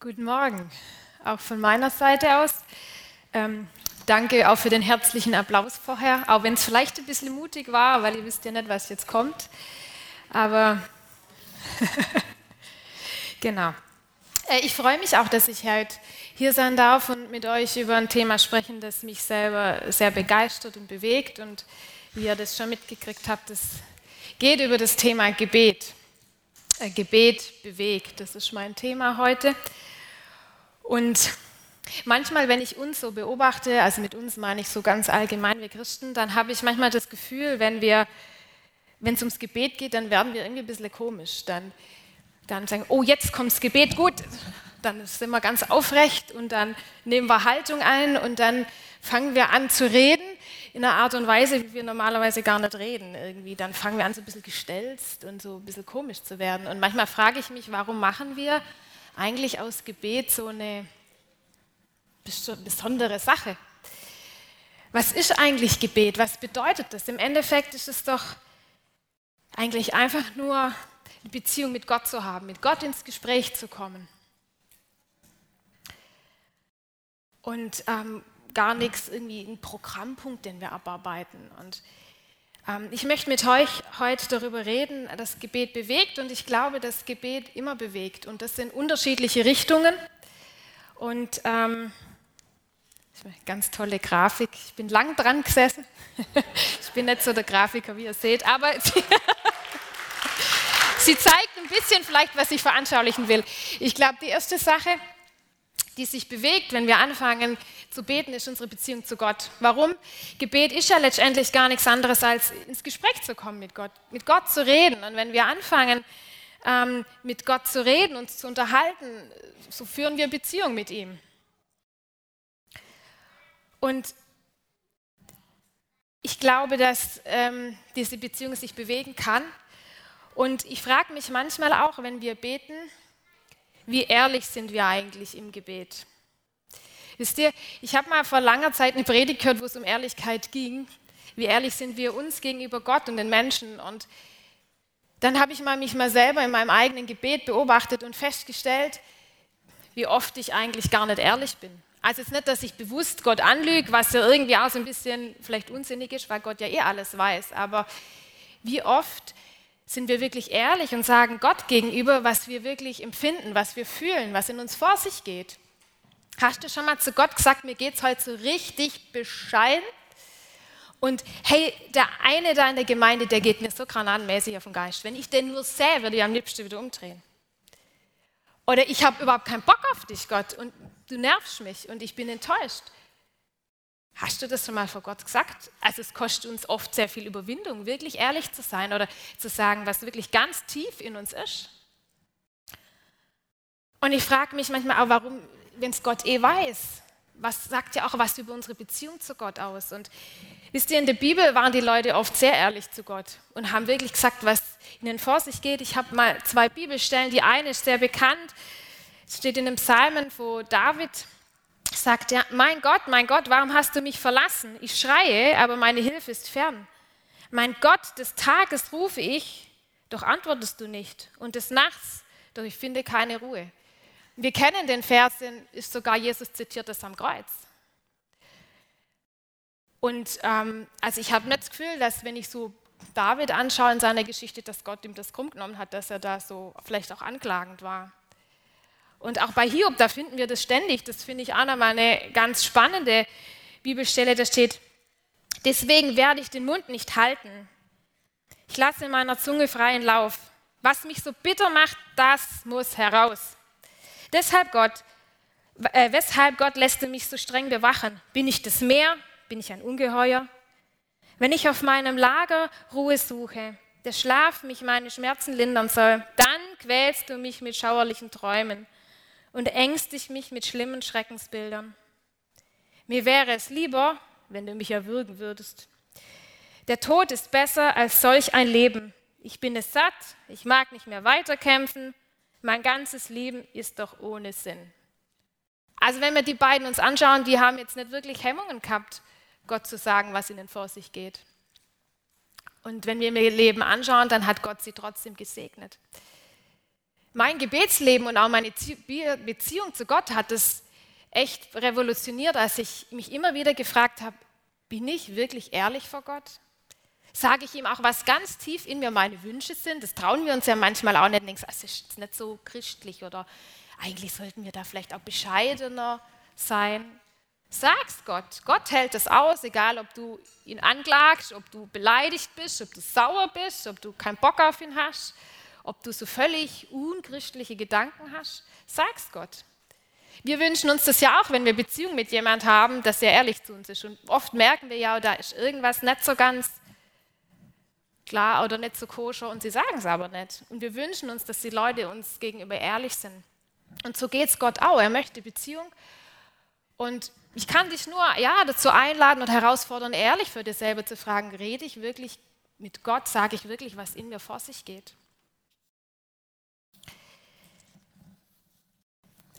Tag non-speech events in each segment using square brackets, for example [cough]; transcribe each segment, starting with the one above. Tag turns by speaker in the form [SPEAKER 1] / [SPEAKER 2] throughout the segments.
[SPEAKER 1] Guten Morgen, auch von meiner Seite aus. Ähm, danke auch für den herzlichen Applaus vorher, auch wenn es vielleicht ein bisschen mutig war, weil ihr wisst ja nicht, was jetzt kommt. Aber [laughs] genau. Äh, ich freue mich auch, dass ich heute hier sein darf und mit euch über ein Thema sprechen, das mich selber sehr begeistert und bewegt. Und wie ihr das schon mitgekriegt habt, es geht über das Thema Gebet. Äh, Gebet bewegt, das ist mein Thema heute. Und manchmal, wenn ich uns so beobachte, also mit uns meine ich so ganz allgemein, wir Christen, dann habe ich manchmal das Gefühl, wenn wir, wenn es ums Gebet geht, dann werden wir irgendwie ein bisschen komisch. Dann, dann sagen, oh, jetzt kommt das Gebet, gut, dann sind wir ganz aufrecht und dann nehmen wir Haltung ein und dann fangen wir an zu reden in einer Art und Weise, wie wir normalerweise gar nicht reden. Irgendwie. Dann fangen wir an, so ein bisschen gestelzt und so ein bisschen komisch zu werden. Und manchmal frage ich mich, warum machen wir eigentlich aus Gebet so eine besondere Sache. Was ist eigentlich Gebet? Was bedeutet das? Im Endeffekt ist es doch eigentlich einfach nur eine Beziehung mit Gott zu haben, mit Gott ins Gespräch zu kommen. Und ähm, gar nichts, irgendwie ein Programmpunkt, den wir abarbeiten. Und ich möchte mit euch heute darüber reden, dass Gebet bewegt und ich glaube, dass Gebet immer bewegt und das sind unterschiedliche Richtungen. Und ähm, ganz tolle Grafik. Ich bin lang dran gesessen. [laughs] ich bin nicht so der Grafiker, wie ihr seht, aber [laughs] sie, sie zeigt ein bisschen vielleicht, was ich veranschaulichen will. Ich glaube, die erste Sache, die sich bewegt, wenn wir anfangen zu beten, ist unsere Beziehung zu Gott. Warum? Gebet ist ja letztendlich gar nichts anderes, als ins Gespräch zu kommen mit Gott, mit Gott zu reden. Und wenn wir anfangen, ähm, mit Gott zu reden, uns zu unterhalten, so führen wir Beziehung mit ihm. Und ich glaube, dass ähm, diese Beziehung sich bewegen kann. Und ich frage mich manchmal auch, wenn wir beten, wie ehrlich sind wir eigentlich im Gebet? Wisst ihr, ich habe mal vor langer Zeit eine Predigt gehört, wo es um Ehrlichkeit ging. Wie ehrlich sind wir uns gegenüber Gott und den Menschen? Und dann habe ich mal mich mal selber in meinem eigenen Gebet beobachtet und festgestellt, wie oft ich eigentlich gar nicht ehrlich bin. Also es ist nicht, dass ich bewusst Gott anlüge, was ja irgendwie auch so ein bisschen vielleicht unsinnig ist, weil Gott ja eh alles weiß. Aber wie oft sind wir wirklich ehrlich und sagen Gott gegenüber, was wir wirklich empfinden, was wir fühlen, was in uns vor sich geht. Hast du schon mal zu Gott gesagt, mir geht es heute so richtig bescheiden? Und hey, der eine da in der Gemeinde, der geht mir so granatenmäßig auf den Geist. Wenn ich den nur sehe, würde ich am liebsten wieder umdrehen. Oder ich habe überhaupt keinen Bock auf dich, Gott, und du nervst mich und ich bin enttäuscht. Hast du das schon mal vor Gott gesagt? Also es kostet uns oft sehr viel Überwindung, wirklich ehrlich zu sein oder zu sagen, was wirklich ganz tief in uns ist. Und ich frage mich manchmal auch, warum, wenn es Gott eh weiß, was sagt ja auch was über unsere Beziehung zu Gott aus? Und wisst ihr, in der Bibel waren die Leute oft sehr ehrlich zu Gott und haben wirklich gesagt, was ihnen vor sich geht. Ich habe mal zwei Bibelstellen. Die eine ist sehr bekannt. Es steht in dem Psalmen, wo David sagt er, mein Gott, mein Gott, warum hast du mich verlassen? Ich schreie, aber meine Hilfe ist fern. Mein Gott, des Tages rufe ich, doch antwortest du nicht. Und des Nachts, doch ich finde keine Ruhe. Wir kennen den Vers, den ist sogar Jesus zitiert das am Kreuz. Und ähm, also ich habe nicht das Gefühl, dass wenn ich so David anschaue in seiner Geschichte, dass Gott ihm das krumm genommen hat, dass er da so vielleicht auch anklagend war. Und auch bei Hiob, da finden wir das ständig. Das finde ich auch nochmal eine ganz spannende Bibelstelle. Da steht, deswegen werde ich den Mund nicht halten. Ich lasse meiner Zunge freien Lauf. Was mich so bitter macht, das muss heraus. Deshalb Gott, äh, weshalb Gott lässt er mich so streng bewachen? Bin ich das Meer? Bin ich ein Ungeheuer? Wenn ich auf meinem Lager Ruhe suche, der Schlaf mich meine Schmerzen lindern soll, dann quälst du mich mit schauerlichen Träumen und ängstigt mich mit schlimmen Schreckensbildern. Mir wäre es lieber, wenn du mich erwürgen würdest. Der Tod ist besser als solch ein Leben. Ich bin es satt, ich mag nicht mehr weiterkämpfen, mein ganzes Leben ist doch ohne Sinn. Also wenn wir die beiden uns anschauen, die haben jetzt nicht wirklich Hemmungen gehabt, Gott zu sagen, was ihnen vor sich geht. Und wenn wir ihr Leben anschauen, dann hat Gott sie trotzdem gesegnet. mein Gebetsleben und auch meine Beziehung zu Gott hat es echt revolutioniert, als ich mich immer wieder gefragt habe, bin ich wirklich ehrlich vor Gott? Sage ich ihm auch, was ganz tief in mir meine Wünsche sind? Das trauen wir uns ja manchmal auch nicht. Denkst, das ist nicht so christlich oder eigentlich sollten wir da vielleicht auch bescheidener sein. Sag's Gott. Gott hält es aus, egal ob du ihn anklagst, ob du beleidigt bist, ob du sauer bist, ob du keinen Bock auf ihn hast, ob du so völlig unchristliche Gedanken hast. Sag's Gott. Wir wünschen uns das ja auch, wenn wir Beziehung mit jemand haben, dass er ehrlich zu uns ist. Und oft merken wir ja, da ist irgendwas nicht so ganz klar oder nicht so koscher und sie sagen es aber nicht. Und wir wünschen uns, dass die Leute uns gegenüber ehrlich sind. Und so geht es Gott auch. Er möchte Beziehung. Und ich kann dich nur ja, dazu einladen und herausfordern, ehrlich für dich selber zu fragen, rede ich wirklich mit Gott, sage ich wirklich, was in mir vor sich geht.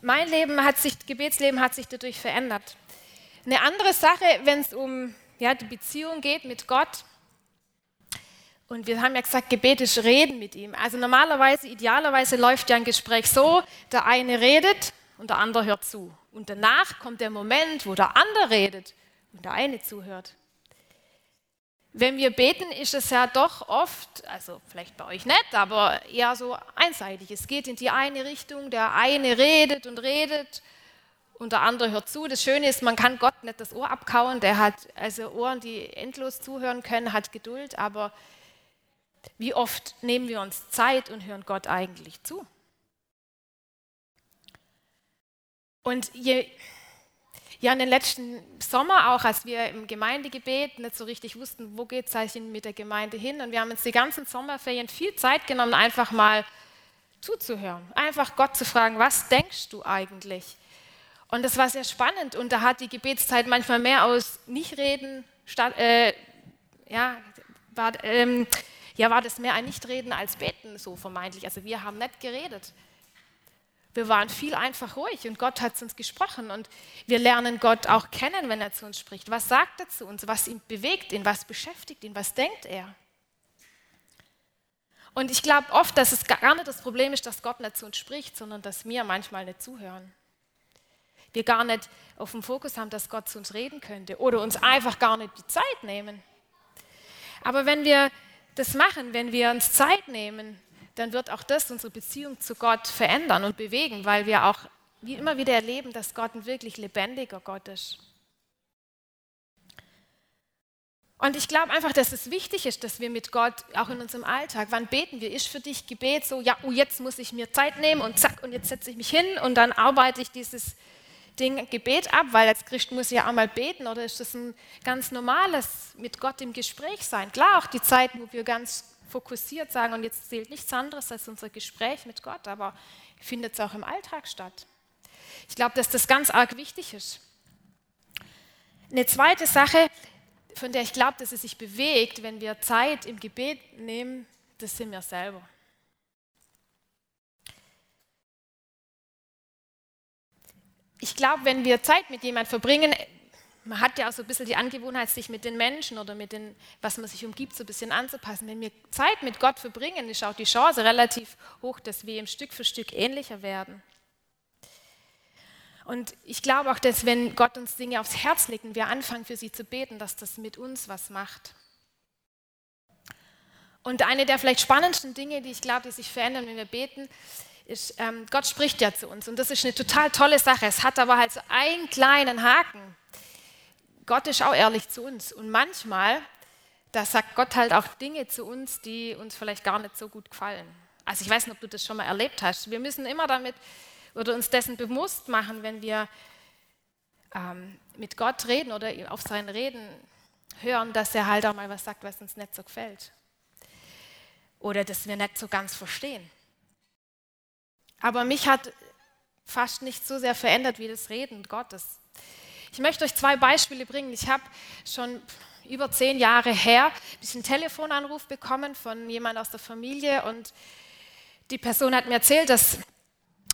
[SPEAKER 1] Mein Leben hat sich, Gebetsleben hat sich dadurch verändert. Eine andere Sache, wenn es um ja, die Beziehung geht mit Gott, und wir haben ja gesagt, Gebet ist Reden mit ihm. Also normalerweise, idealerweise läuft ja ein Gespräch so, der eine redet und der andere hört zu. Und danach kommt der Moment, wo der andere redet und der eine zuhört. Wenn wir beten, ist es ja doch oft, also vielleicht bei euch nicht, aber eher so einseitig. Es geht in die eine Richtung, der eine redet und redet und der andere hört zu. Das Schöne ist, man kann Gott nicht das Ohr abkauen, der hat also Ohren, die endlos zuhören können, hat Geduld, aber wie oft nehmen wir uns Zeit und hören Gott eigentlich zu? Und je, ja, in den letzten Sommer auch, als wir im Gemeindegebet nicht so richtig wussten, wo geht es eigentlich mit der Gemeinde hin. Und wir haben uns die ganzen Sommerferien viel Zeit genommen, einfach mal zuzuhören. Einfach Gott zu fragen, was denkst du eigentlich? Und das war sehr spannend. Und da hat die Gebetszeit manchmal mehr aus Nichtreden statt, äh, ja, war, ähm, ja, war das mehr ein Nichtreden als Beten, so vermeintlich. Also wir haben nicht geredet. Wir waren viel einfach ruhig und Gott hat zu uns gesprochen und wir lernen Gott auch kennen, wenn er zu uns spricht. Was sagt er zu uns? Was ihn bewegt ihn? Was beschäftigt ihn? Was denkt er? Und ich glaube oft, dass es gar nicht das Problem ist, dass Gott nicht zu uns spricht, sondern dass wir manchmal nicht zuhören. Wir gar nicht auf dem Fokus haben, dass Gott zu uns reden könnte oder uns einfach gar nicht die Zeit nehmen. Aber wenn wir das machen, wenn wir uns Zeit nehmen, dann wird auch das unsere Beziehung zu Gott verändern und bewegen, weil wir auch wie immer wieder erleben, dass Gott ein wirklich lebendiger Gott ist. Und ich glaube einfach, dass es wichtig ist, dass wir mit Gott auch in unserem Alltag, wann beten wir? Ist für dich Gebet so, ja, oh, jetzt muss ich mir Zeit nehmen und zack, und jetzt setze ich mich hin und dann arbeite ich dieses Ding Gebet ab, weil als Christ muss ich ja einmal beten oder ist das ein ganz normales mit Gott im Gespräch sein? Klar, auch die Zeit, wo wir ganz fokussiert sagen, und jetzt zählt nichts anderes als unser Gespräch mit Gott, aber findet es auch im Alltag statt. Ich glaube, dass das ganz arg wichtig ist. Eine zweite Sache, von der ich glaube, dass es sich bewegt, wenn wir Zeit im Gebet nehmen, das sind wir selber. Ich glaube, wenn wir Zeit mit jemandem verbringen, man hat ja auch so ein bisschen die Angewohnheit, sich mit den Menschen oder mit dem, was man sich umgibt, so ein bisschen anzupassen. Wenn wir Zeit mit Gott verbringen, ist auch die Chance relativ hoch, dass wir ihm Stück für Stück ähnlicher werden. Und ich glaube auch, dass wenn Gott uns Dinge aufs Herz legt und wir anfangen, für sie zu beten, dass das mit uns was macht. Und eine der vielleicht spannendsten Dinge, die ich glaube, die sich verändern, wenn wir beten, ist, ähm, Gott spricht ja zu uns und das ist eine total tolle Sache. Es hat aber halt so einen kleinen Haken. Gott ist auch ehrlich zu uns und manchmal, da sagt Gott halt auch Dinge zu uns, die uns vielleicht gar nicht so gut gefallen. Also ich weiß nicht, ob du das schon mal erlebt hast. Wir müssen immer damit oder uns dessen bewusst machen, wenn wir ähm, mit Gott reden oder auf sein Reden hören, dass er halt auch mal was sagt, was uns nicht so gefällt. Oder dass wir nicht so ganz verstehen. Aber mich hat fast nicht so sehr verändert wie das Reden Gottes. Ich möchte euch zwei Beispiele bringen. Ich habe schon über zehn Jahre her einen Telefonanruf bekommen von jemand aus der Familie und die Person hat mir erzählt, dass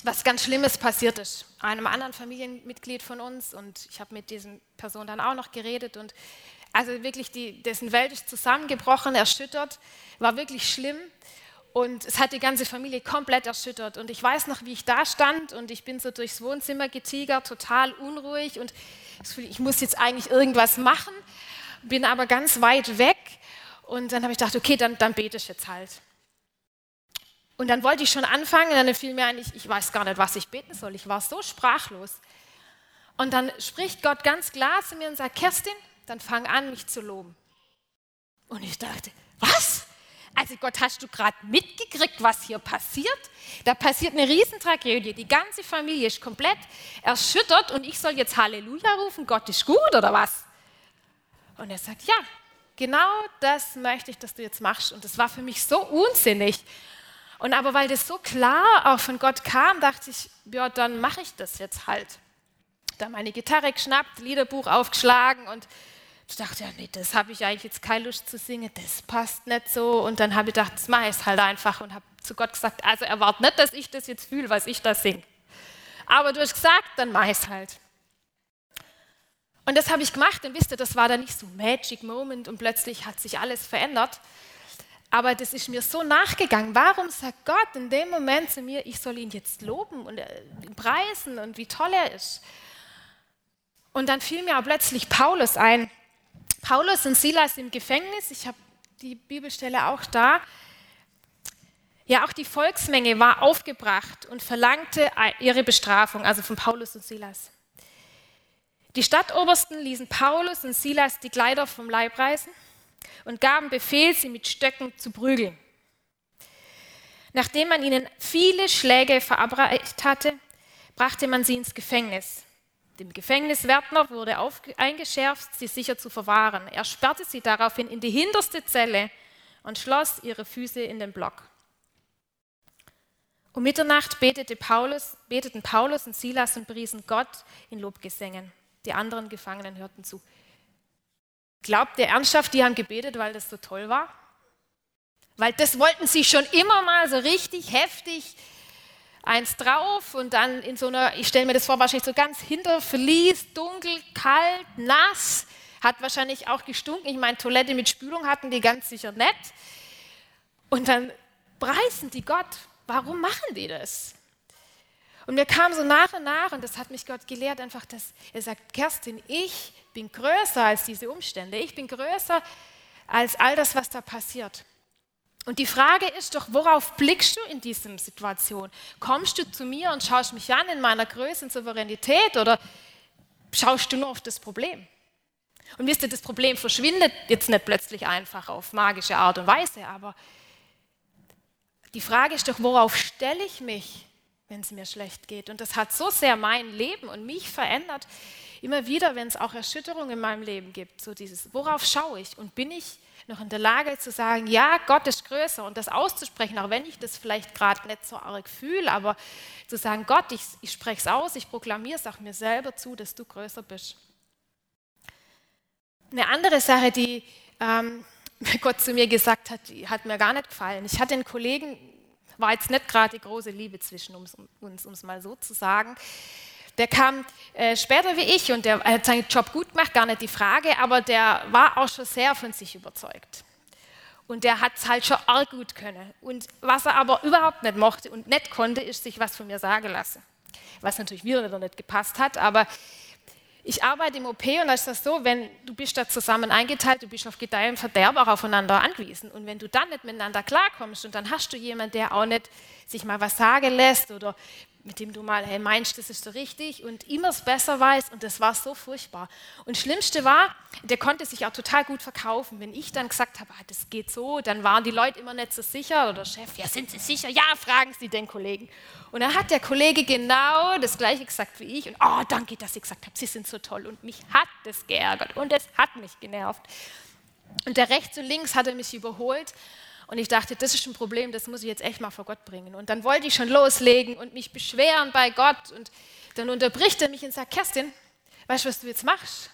[SPEAKER 1] was ganz Schlimmes passiert ist, einem anderen Familienmitglied von uns und ich habe mit diesen Person dann auch noch geredet und also wirklich die, dessen Welt ist zusammengebrochen, erschüttert, war wirklich schlimm Und es hat die ganze Familie komplett erschüttert. Und ich weiß noch, wie ich da stand und ich bin so durchs Wohnzimmer getigert, total unruhig und ich muss jetzt eigentlich irgendwas machen, bin aber ganz weit weg. Und dann habe ich gedacht, okay, dann, dann bete ich jetzt halt. Und dann wollte ich schon anfangen, und dann fiel mir ein, ich, ich weiß gar nicht, was ich beten soll. Ich war so sprachlos. Und dann spricht Gott ganz klar zu mir und sagt, Kerstin, dann fang an, mich zu loben. Und ich dachte, was? Also Gott, hast du gerade mitgekriegt, was hier passiert? Da passiert eine Riesentragödie. Die ganze Familie ist komplett erschüttert und ich soll jetzt Halleluja rufen, Gott ist gut oder was? Und er sagt, ja, genau das möchte ich, dass du jetzt machst. Und das war für mich so unsinnig. Und aber weil das so klar auch von Gott kam, dachte ich, ja, dann mache ich das jetzt halt. Da meine Gitarre geschnappt, Liederbuch aufgeschlagen und ich dachte, ja, nee, das habe ich eigentlich jetzt keine Lust zu singen, das passt nicht so. Und dann habe ich gedacht, das mache ich halt einfach und habe zu Gott gesagt, also erwarte nicht, dass ich das jetzt fühle, was ich da singe. Aber du hast gesagt, dann mache ich es halt. Und das habe ich gemacht und wisst ihr, das war dann nicht so Magic Moment und plötzlich hat sich alles verändert. Aber das ist mir so nachgegangen. Warum sagt Gott in dem Moment zu mir, ich soll ihn jetzt loben und äh, preisen und wie toll er ist? Und dann fiel mir auch plötzlich Paulus ein. Paulus und Silas im Gefängnis, ich habe die Bibelstelle auch da. Ja, auch die Volksmenge war aufgebracht und verlangte ihre Bestrafung, also von Paulus und Silas. Die Stadtobersten ließen Paulus und Silas die Kleider vom Leib reißen und gaben Befehl, sie mit Stöcken zu prügeln. Nachdem man ihnen viele Schläge verabreicht hatte, brachte man sie ins Gefängnis. Dem Gefängniswärter wurde eingeschärft, sie sicher zu verwahren. Er sperrte sie daraufhin in die hinterste Zelle und schloss ihre Füße in den Block. Um Mitternacht betete Paulus, beteten Paulus und Silas und priesen Gott in Lobgesängen. Die anderen Gefangenen hörten zu. Glaubt ihr ernsthaft, die haben gebetet, weil das so toll war? Weil das wollten sie schon immer mal so richtig heftig eins drauf und dann in so einer, ich stelle mir das vor, wahrscheinlich so ganz hinter Verlies, dunkel, kalt, nass, hat wahrscheinlich auch gestunken. Ich meine, Toilette mit Spülung hatten die ganz sicher nett. Und dann preisen die Gott. Warum machen die das? Und mir kam so nach und nach, und das hat mich Gott gelehrt, einfach, dass er sagt, Kerstin, ich bin größer als diese Umstände. Ich bin größer als all das, was da passiert. Und die Frage ist doch, worauf blickst du in dieser Situation? Kommst du zu mir und schaust mich an in meiner Größe und Souveränität oder schaust du nur auf das Problem? Und wisst ihr, das Problem verschwindet jetzt nicht plötzlich einfach auf magische Art und Weise, aber die Frage ist doch, worauf stelle ich mich, wenn es mir schlecht geht? Und das hat so sehr mein Leben und mich verändert. Immer wieder, wenn es auch Erschütterungen in meinem Leben gibt, so dieses, worauf schaue ich? Und bin ich noch in der Lage zu sagen, ja, Gott ist größer und das auszusprechen, auch wenn ich das vielleicht gerade nicht so arg fühle, aber zu sagen, Gott, ich, ich spreche es aus, ich proklamiere es auch mir selber zu, dass du größer bist. Eine andere Sache, die ähm, [laughs] Gott zu mir gesagt hat, die hat mir gar nicht gefallen. Ich hatte einen Kollegen, war jetzt nicht gerade die große Liebe zwischen uns, um es mal so zu sagen. Der kam äh, später wie ich und der hat seinen Job gut gemacht, gar nicht die Frage, aber der war auch schon sehr von sich überzeugt. Und der hat es halt schon arg gut können. Und was er aber überhaupt nicht mochte und nicht konnte, ist sich was von mir sagen lassen. Was natürlich wieder nicht gepasst hat, aber ich arbeite im OP und da ist das so, wenn du bist da zusammen eingeteilt, du bist auf Gedeih und Verderb auch aufeinander angewiesen. Und wenn du dann nicht miteinander klarkommst und dann hast du jemanden, der auch nicht sich mal was sagen lässt oder mit dem du mal hey, meinst, das ist so richtig und immer es besser weiß und das war so furchtbar. Und das Schlimmste war, der konnte sich auch total gut verkaufen. Wenn ich dann gesagt habe, ah, das geht so, dann waren die Leute immer nicht so sicher oder Chef, ja, sind Sie sicher? Ja, fragen Sie den Kollegen. Und dann hat der Kollege genau das Gleiche gesagt wie ich und oh, danke, dass Sie gesagt haben, Sie sind so toll und mich hat das geärgert und es hat mich genervt. Und der rechts und links hat er mich überholt und ich dachte, das ist ein Problem, das muss ich jetzt echt mal vor Gott bringen. Und dann wollte ich schon loslegen und mich beschweren bei Gott. Und dann unterbricht er mich und sagt, Kerstin, weißt du, was du jetzt machst?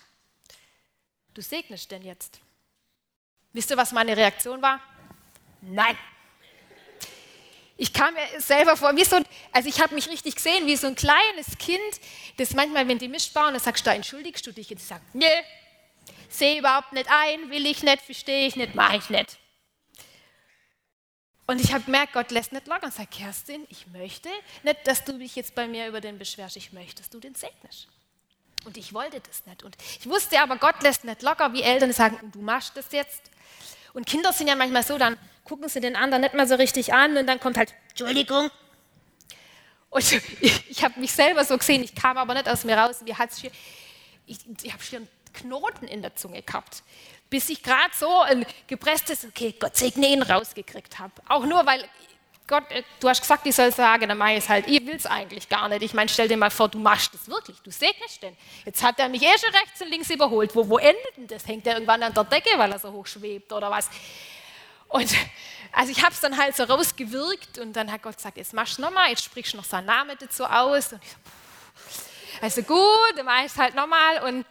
[SPEAKER 1] Du segnest denn jetzt. Wisst ihr, was meine Reaktion war? Nein. Ich kam mir selber vor, wie so, also ich habe mich richtig gesehen, wie so ein kleines Kind, das manchmal, wenn die Mist bauen, dann sagst du, da entschuldigst du dich. Und ich sage, nee, sehe überhaupt nicht ein, will ich nicht, verstehe ich nicht, mache ich nicht. Und ich habe gemerkt, Gott lässt nicht locker und sagt, Kerstin, ich möchte nicht, dass du dich jetzt bei mir über den beschwerst, ich möchte, dass du den segnest. Und ich wollte das nicht. Und ich wusste aber, Gott lässt nicht locker, wie Eltern sagen, du machst das jetzt. Und Kinder sind ja manchmal so, dann gucken sie den anderen nicht mal so richtig an und dann kommt halt, Entschuldigung. Und [laughs] ich, ich habe mich selber so gesehen, ich kam aber nicht aus mir raus. Mir hat's ich, ich habe schon Knoten in der Zunge gehabt, bis ich gerade so ein gepresstes, okay, Gott segne ihn, rausgekriegt habe. Auch nur, weil Gott, äh, du hast gesagt, ich soll sagen, dann mache ich es halt. Ich will es eigentlich gar nicht. Ich meine, stell dir mal vor, du machst das wirklich, du segnest den. Jetzt hat er mich eh schon rechts und links überholt. Wo, wo endet denn das? Hängt er irgendwann an der Decke, weil er so hoch schwebt oder was? Und also ich habe es dann halt so rausgewirkt und dann hat Gott gesagt, jetzt machst du nochmal, jetzt sprichst du noch seinen Namen dazu aus. Und ich so, also gut, dann mache ich es halt nochmal und,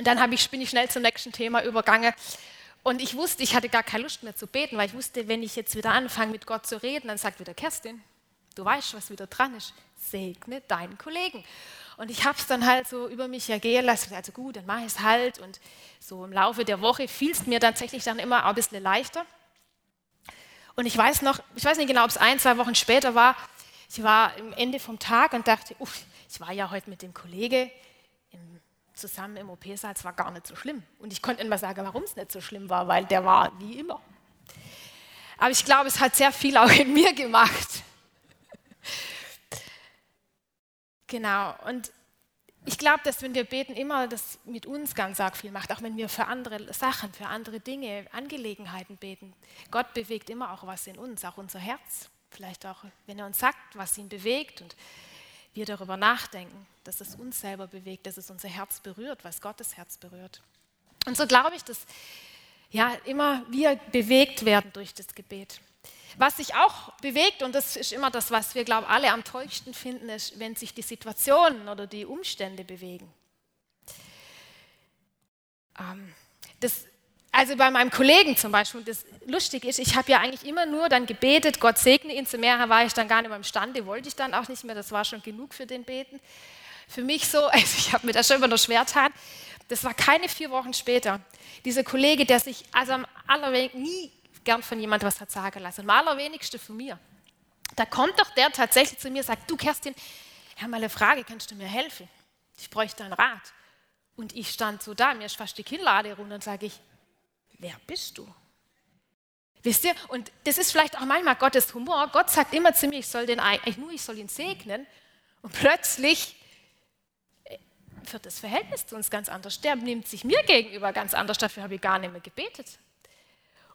[SPEAKER 1] und dann ich, bin ich schnell zum nächsten Thema übergangen. Und ich wusste, ich hatte gar keine Lust mehr zu beten, weil ich wusste, wenn ich jetzt wieder anfange mit Gott zu reden, dann sagt wieder Kerstin, du weißt, was wieder dran ist, segne deinen Kollegen. Und ich habe es dann halt so über mich ergehen lassen, also gut, dann mache ich es halt. Und so im Laufe der Woche fiel es mir tatsächlich dann immer ein bisschen leichter. Und ich weiß noch, ich weiß nicht genau, ob es ein, zwei Wochen später war, ich war am Ende vom Tag und dachte, uff, ich war ja heute mit dem Kollege im, zusammen im OP-Saal, es war gar nicht so schlimm. Und ich konnte mal sagen, warum es nicht so schlimm war, weil der war wie immer. Aber ich glaube, es hat sehr viel auch in mir gemacht. genau, und ich glaube, dass wenn wir beten, immer das mit uns ganz arg viel macht, auch wenn wir für andere Sachen, für andere Dinge, Angelegenheiten beten. Gott bewegt immer auch was in uns, auch unser Herz. Vielleicht auch, wenn er uns sagt, was ihn bewegt und wir darüber nachdenken, dass es uns selber bewegt, dass es unser Herz berührt, was Gottes Herz berührt. Und so glaube ich, dass ja immer wir bewegt werden durch das Gebet. Was sich auch bewegt, und das ist immer das, was wir, glaube ich, alle am tollsten finden, ist, wenn sich die Situationen oder die Umstände bewegen. Ähm, das, also bei meinem Kollegen zum Beispiel, das lustig ist, ich habe ja eigentlich immer nur dann gebetet, Gott segne ihn, zu mehr war ich dann gar nicht mehr imstande, wollte ich dann auch nicht mehr, das war schon genug für den Beten. Für mich so, [laughs] also ich habe mir das schon immer noch schwer getan, das war keine vier Wochen später. Dieser Kollege, der sich also am allerwenigsten nie gern von jemandem was hat sagen lassen. Am allerwenigsten von mir. Da kommt doch der tatsächlich zu mir und sagt, du Kerstin, ich habe mal eine Frage, kannst du mir helfen? Ich bräuchte einen Rat. Und ich stand so da, mir ist fast die Kinnlade runter und sage ich, wer bist du? Wisst ihr, und das ist vielleicht auch manchmal Gottes Humor. Gott sagt immer zu mir, ich soll den eigentlich nur, ich soll ihn segnen. Und plötzlich äh, wird das Verhältnis zu uns ganz anders. Der nimmt sich mir gegenüber ganz anders, dafür habe ich gar nicht mehr gebetet.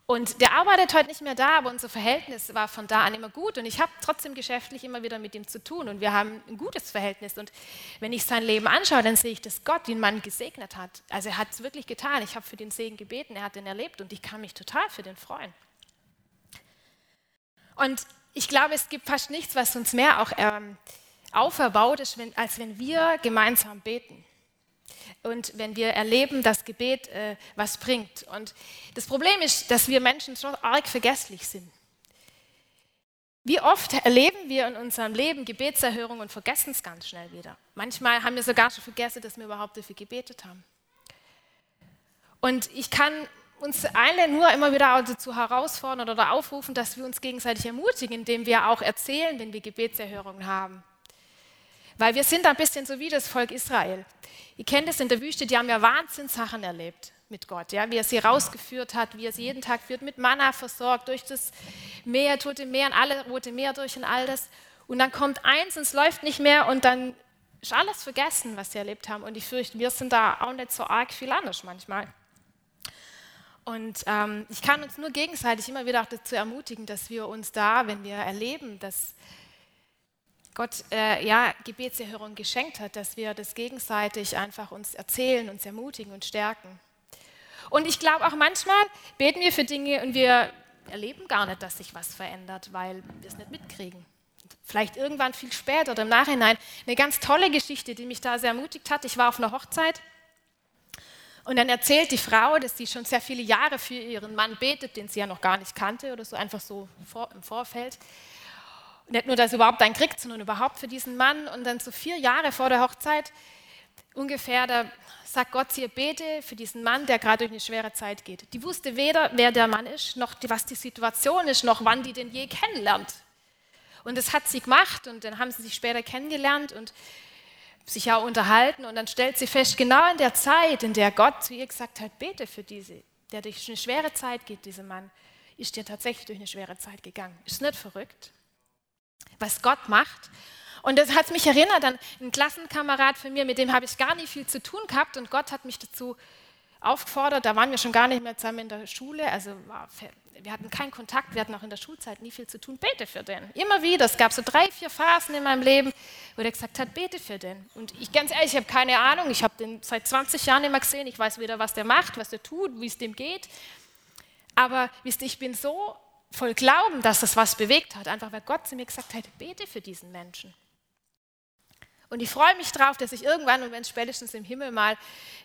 [SPEAKER 1] Und der arbeitet heute nicht mehr da, aber unser Verhältnis war von da an immer gut. Und ich habe trotzdem geschäftlich immer wieder mit ihm zu tun. Und wir haben ein gutes Verhältnis. Und wenn ich sein Leben anschaue, dann sehe ich, dass Gott den Mann gesegnet hat. Also er hat es wirklich getan. Ich habe für den Segen gebeten, er hat den erlebt. Und ich kann mich total für den freuen. Und ich glaube, es gibt fast nichts, was uns mehr auch ähm, auferbaut, ist, als wenn wir gemeinsam beten und wenn wir erleben, dass Gebet äh, was bringt. Und das Problem ist, dass wir Menschen so arg vergesslich sind. Wie oft erleben wir in unserem Leben Gebetserhörung und vergessen es ganz schnell wieder. Manchmal haben wir sogar schon vergessen, dass wir überhaupt dafür gebetet haben. Und ich kann uns alle nur immer wieder dazu herausfordern oder aufrufen, dass wir uns gegenseitig ermutigen, indem wir auch erzählen, wenn wir Gebetserhörungen haben. Weil wir sind ein bisschen so wie das Volk Israel. Ihr kennt es in der Wüste, die haben ja Wahnsinnssachen erlebt mit Gott, ja, wie er sie rausgeführt hat, wie er sie jeden Tag führt, mit Manna versorgt, durch das Meer, Tote Meer und alle Rote Meer durch und all das. Und dann kommt eins und es läuft nicht mehr und dann ist alles vergessen, was sie erlebt haben. Und ich fürchte, wir sind da auch nicht so arg viel anders manchmal. Und ähm, ich kann uns nur gegenseitig immer wieder dazu ermutigen, dass wir uns da, wenn wir erleben, dass Gott äh, ja, Gebetserhörung geschenkt hat, dass wir das gegenseitig einfach uns erzählen, uns ermutigen und stärken. Und ich glaube auch manchmal beten wir für Dinge und wir erleben gar nicht, dass sich was verändert, weil wir es nicht mitkriegen. Vielleicht irgendwann viel später oder im Nachhinein. Eine ganz tolle Geschichte, die mich da sehr ermutigt hat. Ich war auf einer Hochzeit und dann erzählt die Frau, dass sie schon sehr viele Jahre für ihren Mann betet, den sie ja noch gar nicht kannte oder so, einfach so im Vorfeld nicht nur, dass er überhaupt einen kriegt, sondern überhaupt für diesen Mann. Und dann so vier Jahre vor der Hochzeit ungefähr, da sagt Gott ihr, bete für diesen Mann, der gerade durch eine schwere Zeit geht. Die wusste weder, wer der Mann ist, noch was die Situation ist, noch wann die den je kennenlernt. Und das hat sie gemacht und dann haben sie sich später kennengelernt und sich auch unterhalten und dann stellt sie fest, genau in der Zeit, in der Gott zu ihr gesagt hat, bete für diese, der durch eine schwere Zeit geht, dieser Mann, ist der tatsächlich durch eine schwere Zeit gegangen. Ist nicht verrückt, was Gott macht. Und das hat mich erinnert an einen Klassenkamerad von mir, mit dem habe ich gar nicht viel zu tun gehabt und Gott hat mich dazu aufgefordert, da waren wir schon gar nicht mehr zusammen in der Schule, also wir hatten keinen Kontakt, wir hatten auch in der Schulzeit nie viel zu tun, bete für den. Immer wieder, es gab so drei, vier Phasen in meinem Leben, wo er gesagt hat, bete für den. Und ich ganz ehrlich, ich habe keine Ahnung, ich habe den seit 20 Jahren immer gesehen, ich weiß weder, was der macht, was der tut, wie es dem geht. Aber wisst ihr, ich bin so voll Glauben, dass das was bewegt hat, einfach weil Gott zu mir gesagt hat, bete für diesen Menschen. Und ich freue mich darauf, dass ich irgendwann, und wenn es spätestens im Himmel mal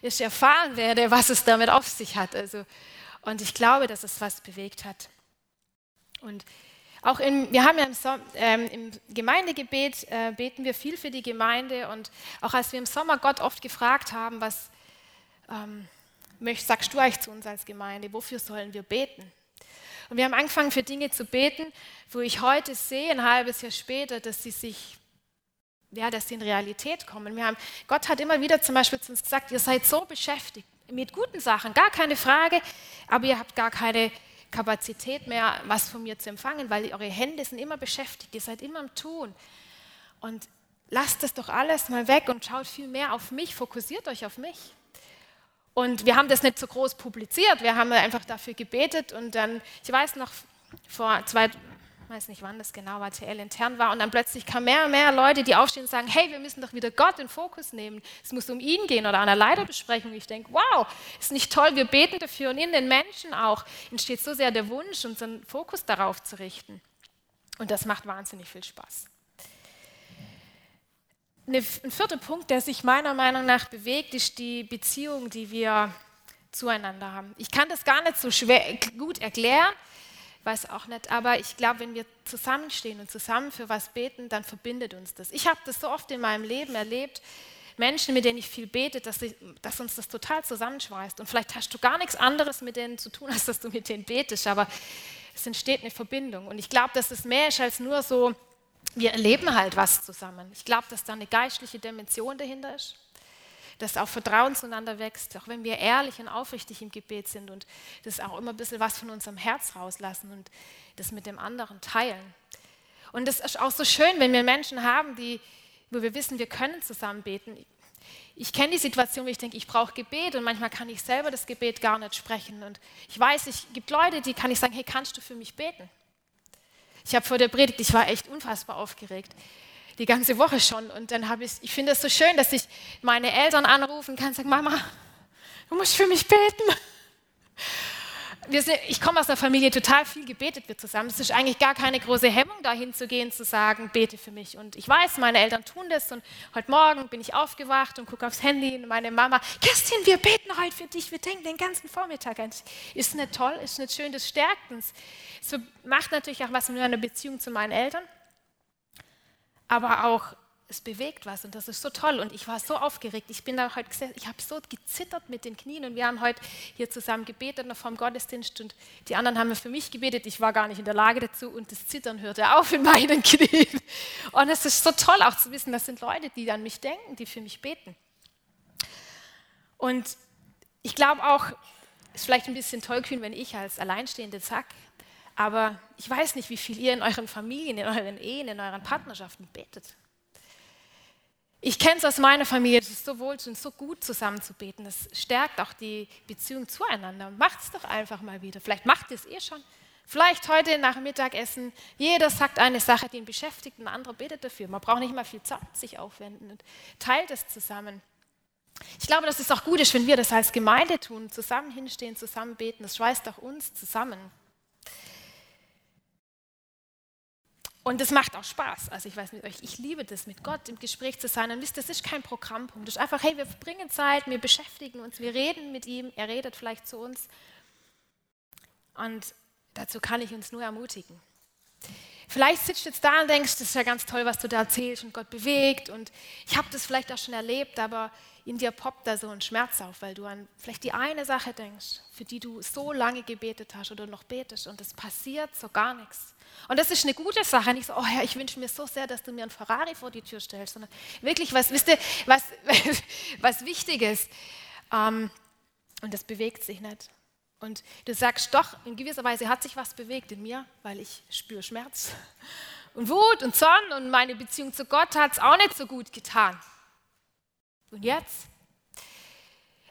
[SPEAKER 1] ist, erfahren werde, was es damit auf sich hat. Also, und ich glaube, dass es was bewegt hat. Und auch in, wir haben ja im, Som ähm, im Gemeindegebet, äh, beten wir viel für die Gemeinde. Und auch als wir im Sommer Gott oft gefragt haben, was ähm, sagst du eigentlich zu uns als Gemeinde, wofür sollen wir beten? Und wir haben angefangen für Dinge zu beten, wo ich heute sehe, ein halbes Jahr später, dass sie sich ja, dass sie in Realität kommen. Wir haben, Gott hat immer wieder zum Beispiel zu uns gesagt, ihr seid so beschäftigt mit guten Sachen, gar keine Frage, aber ihr habt gar keine Kapazität mehr, was von mir zu empfangen, weil eure Hände sind immer beschäftigt, ihr seid immer am Tun. Und lasst das doch alles mal weg und schaut viel mehr auf mich, fokussiert euch auf mich. Und wir haben das nicht so groß publiziert, wir haben einfach dafür gebetet und dann, ich weiß noch, vor zwei, weiß nicht wann das genau war, TL intern war, und dann plötzlich kamen mehr und mehr Leute, die aufstehen und sagen, hey, wir müssen doch wieder Gott in Fokus nehmen. Es muss um ihn gehen oder an einer Leiterbesprechung. Ich denke, wow, ist nicht toll, wir beten dafür und in den Menschen auch entsteht so sehr der Wunsch, unseren Fokus darauf zu richten. Und das macht wahnsinnig viel Spaß. Ein vierter Punkt, der sich meiner Meinung nach bewegt, ist die Beziehung, die wir zueinander haben. Ich kann das gar nicht so schwer, gut erklären, weiß auch nicht, aber ich glaube, wenn wir zusammenstehen und zusammen für was beten, dann verbindet uns das. Ich habe das so oft in meinem Leben erlebt, Menschen, mit denen ich viel bete, dass, ich, dass, uns das total zusammenschweißt. Und vielleicht hast du gar nichts anderes mit denen zu tun, [laughs] als dass du mit denen betest, aber es entsteht eine Verbindung. Und ich glaube, dass es mehr ist als nur so, wir erleben halt was zusammen. Ich glaube, dass da eine geistliche Dimension dahinter ist dass auch Vertrauen zueinander wächst, auch wenn wir ehrlich und aufrichtig im Gebet sind und das auch immer ein bisschen was von unserem Herz rauslassen und das mit dem anderen teilen. Und es ist auch so schön, wenn wir Menschen haben, die, wo wir wissen, wir können zusammen beten. Ich kenne die Situation, wo ich denke, ich brauche Gebet und manchmal kann ich selber das Gebet gar nicht sprechen. Und ich weiß, es gibt Leute, die kann ich sagen, hey, kannst du für mich beten? Ich habe vor der Predigt, ich war echt unfassbar aufgeregt die ganze Woche schon. Und dann habe ich, ich finde es so schön, dass ich meine Eltern anrufen kann und sagen, Mama, du musst für mich beten. Sind, ich komme aus einer Familie, total viel gebetet wird zusammen. Es ist eigentlich gar keine große Hemmung, dahin zu gehen, zu sagen, bete für mich. Und ich weiß, meine Eltern tun das. Und heute Morgen bin ich aufgewacht und gucke aufs Handy und meine Mama, Kerstin, wir beten heute für dich. Wir denken den ganzen Vormittag an dich. Ist nicht toll, ist nicht schön, das stärkt uns. Es macht natürlich auch was mit meiner Beziehung zu meinen Eltern aber auch es bewegt was und das ist so toll und ich war so aufgeregt. Ich bin da heute gesessen, ich habe so gezittert mit den Knien und wir haben heute hier zusammen gebetet noch vom Gottesdienst und die anderen haben für mich gebetet. Ich war gar nicht in der Lage dazu und das Zittern hörte auf in meinen [laughs] Knien. Und es ist so toll auch zu wissen, das sind Leute, die an mich denken, die für mich beten. Und ich glaube auch, es ist vielleicht ein bisschen tollkühn, wenn ich als Alleinstehende sage, aber ich weiß nicht, wie viel ihr in euren Familien, in euren Ehen, in euren Partnerschaften betet. Ich kenne es aus meiner Familie, es ist so wohl und so gut zusammen zu beten. Das stärkt auch die Beziehung zueinander. Macht es doch einfach mal wieder. Vielleicht macht ihr es eh schon. Vielleicht heute nach Mittagessen, jeder sagt eine Sache, die ihn beschäftigt, ein anderer betet dafür. Man braucht nicht mal viel Zeit sich aufwenden und teilt es zusammen. Ich glaube, dass es auch gut ist, wenn wir das als Gemeinde tun, zusammen hinstehen, zusammen beten. Das schweißt auch uns zusammen. Und das macht auch Spaß. Also ich weiß euch, ich liebe das, mit Gott im Gespräch zu sein. Und wisst, das ist kein Programmpunkt. Das ist einfach, hey, wir verbringen Zeit, wir beschäftigen uns, wir reden mit ihm, er redet vielleicht zu uns. Und dazu kann ich uns nur ermutigen. Vielleicht sitzt du jetzt da und denkst, das ist ja ganz toll, was du da erzählst und Gott bewegt und ich habe das vielleicht auch schon erlebt, aber in dir poppt da so ein Schmerz auf, weil du an vielleicht die eine Sache denkst, für die du so lange gebetet hast oder noch betest und es passiert so gar nichts. Und das ist eine gute Sache, nicht so, oh Herr, ich wünsche mir so sehr, dass du mir einen Ferrari vor die Tür stellst, sondern wirklich was, wisst ihr, was, [laughs] was Wichtiges. Ähm, und das bewegt sich nicht. Und du sagst, doch, in gewisser Weise hat sich was bewegt in mir, weil ich spüre Schmerz [laughs] und Wut und Zorn und meine Beziehung zu Gott hat es auch nicht so gut getan. Und jetzt?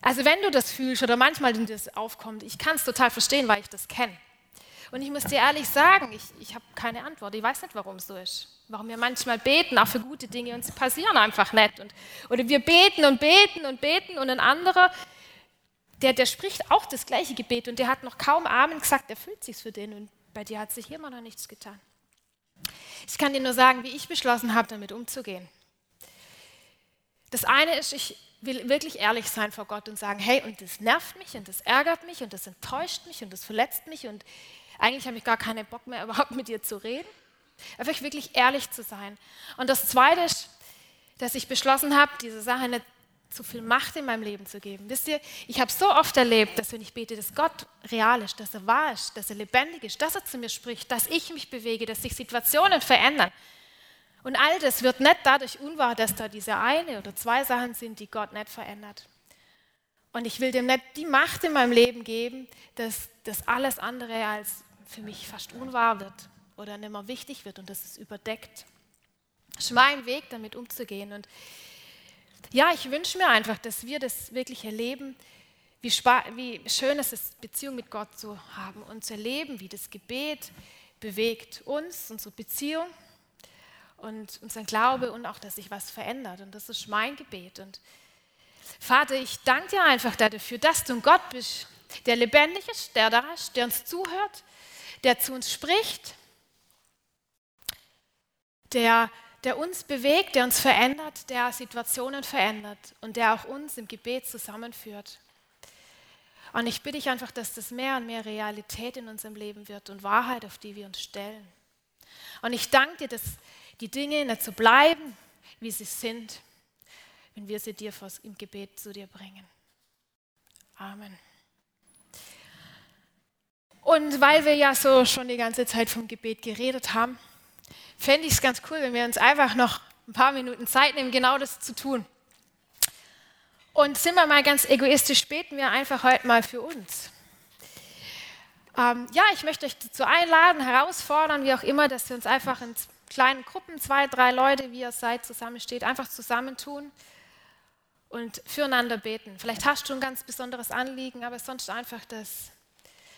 [SPEAKER 1] Also wenn du das fühlst oder manchmal das aufkommt, ich kann es total verstehen, weil ich das kenne. Und ich muss dir ehrlich sagen, ich, ich habe keine Antwort. Ich weiß nicht, warum es so ist. Warum wir manchmal beten, auch für gute Dinge, und sie passieren einfach nicht. Und, oder wir beten und beten und beten und ein anderer, der, der spricht auch das gleiche Gebet und der hat noch kaum Amen gesagt, erfüllt sich für den und bei dir hat sich immer noch nichts getan. Ich kann dir nur sagen, wie ich beschlossen habe, damit umzugehen. Das eine ist, ich will wirklich ehrlich sein vor Gott und sagen, hey, und das nervt mich und das ärgert mich und das enttäuscht mich und das verletzt mich und eigentlich habe ich gar keinen Bock mehr, [laughs] überhaupt mit dir zu reden. Einfach wirklich ehrlich zu sein. Und das Zweite ist, dass ich beschlossen habe, diese Sache nicht zu viel Macht in meinem Leben zu geben. Wisst ihr, ich habe so oft erlebt, dass wenn ich bete, dass Gott real ist, dass er wahr ist, dass er lebendig ist, dass er zu mir spricht, dass ich mich bewege, dass sich Situationen verändern. Und all das wird nicht dadurch unwahr, dass da diese eine oder zwei Sachen sind, die Gott nicht verändert. Und ich will dem nicht die Macht in meinem Leben geben, dass das alles andere als für mich fast unwahr wird oder nicht mehr wichtig wird und dass es überdeckt. Das ist mein Weg, damit umzugehen. Und ja, ich wünsche mir einfach, dass wir das wirklich erleben, wie, wie schön es ist, Beziehung mit Gott zu haben und zu erleben, wie das Gebet bewegt uns, unsere Beziehung und unseren Glaube und auch, dass sich was verändert. Und das ist mein Gebet. Und Vater, ich danke dir einfach dafür, dass du ein Gott bist, der lebendig ist, der da ist, der uns zuhört, der zu uns spricht, der der uns bewegt, der uns verändert, der Situationen verändert und der auch uns im Gebet zusammenführt. Und ich bitte dich einfach, dass das mehr und mehr Realität in unserem Leben wird und Wahrheit, auf die wir uns stellen. Und ich danke dir, dass die Dinge nicht so bleiben, wie sie sind, wenn wir sie dir im Gebet zu dir bringen. Amen. Und weil wir ja so schon die ganze Zeit vom Gebet geredet haben, fände ich es ganz cool, wenn wir uns einfach noch ein paar Minuten Zeit nehmen, genau das zu tun. Und sind wir mal ganz egoistisch, beten wir einfach heute mal für uns. Ähm, ja, ich möchte euch dazu einladen, herausfordern, wie auch immer, dass wir uns einfach in kleinen Gruppen, zwei, drei Leute, wie ihr seid, zusammensteht, einfach zusammentun und füreinander beten. Vielleicht hast du ein ganz besonderes Anliegen, aber sonst einfach, dass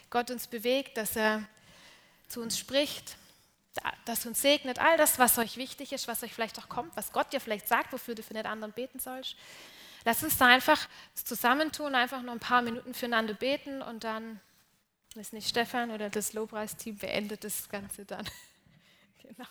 [SPEAKER 1] Gott uns bewegt, dass er zu uns spricht das uns segnet, all das, was euch wichtig ist, was euch vielleicht auch kommt, was Gott dir vielleicht sagt, wofür du für den anderen beten sollst. Lass uns da einfach zusammentun, einfach nur ein paar Minuten füreinander beten und dann, weiß nicht, Stefan oder das Lobpreisteam beendet das Ganze dann. [laughs] genau.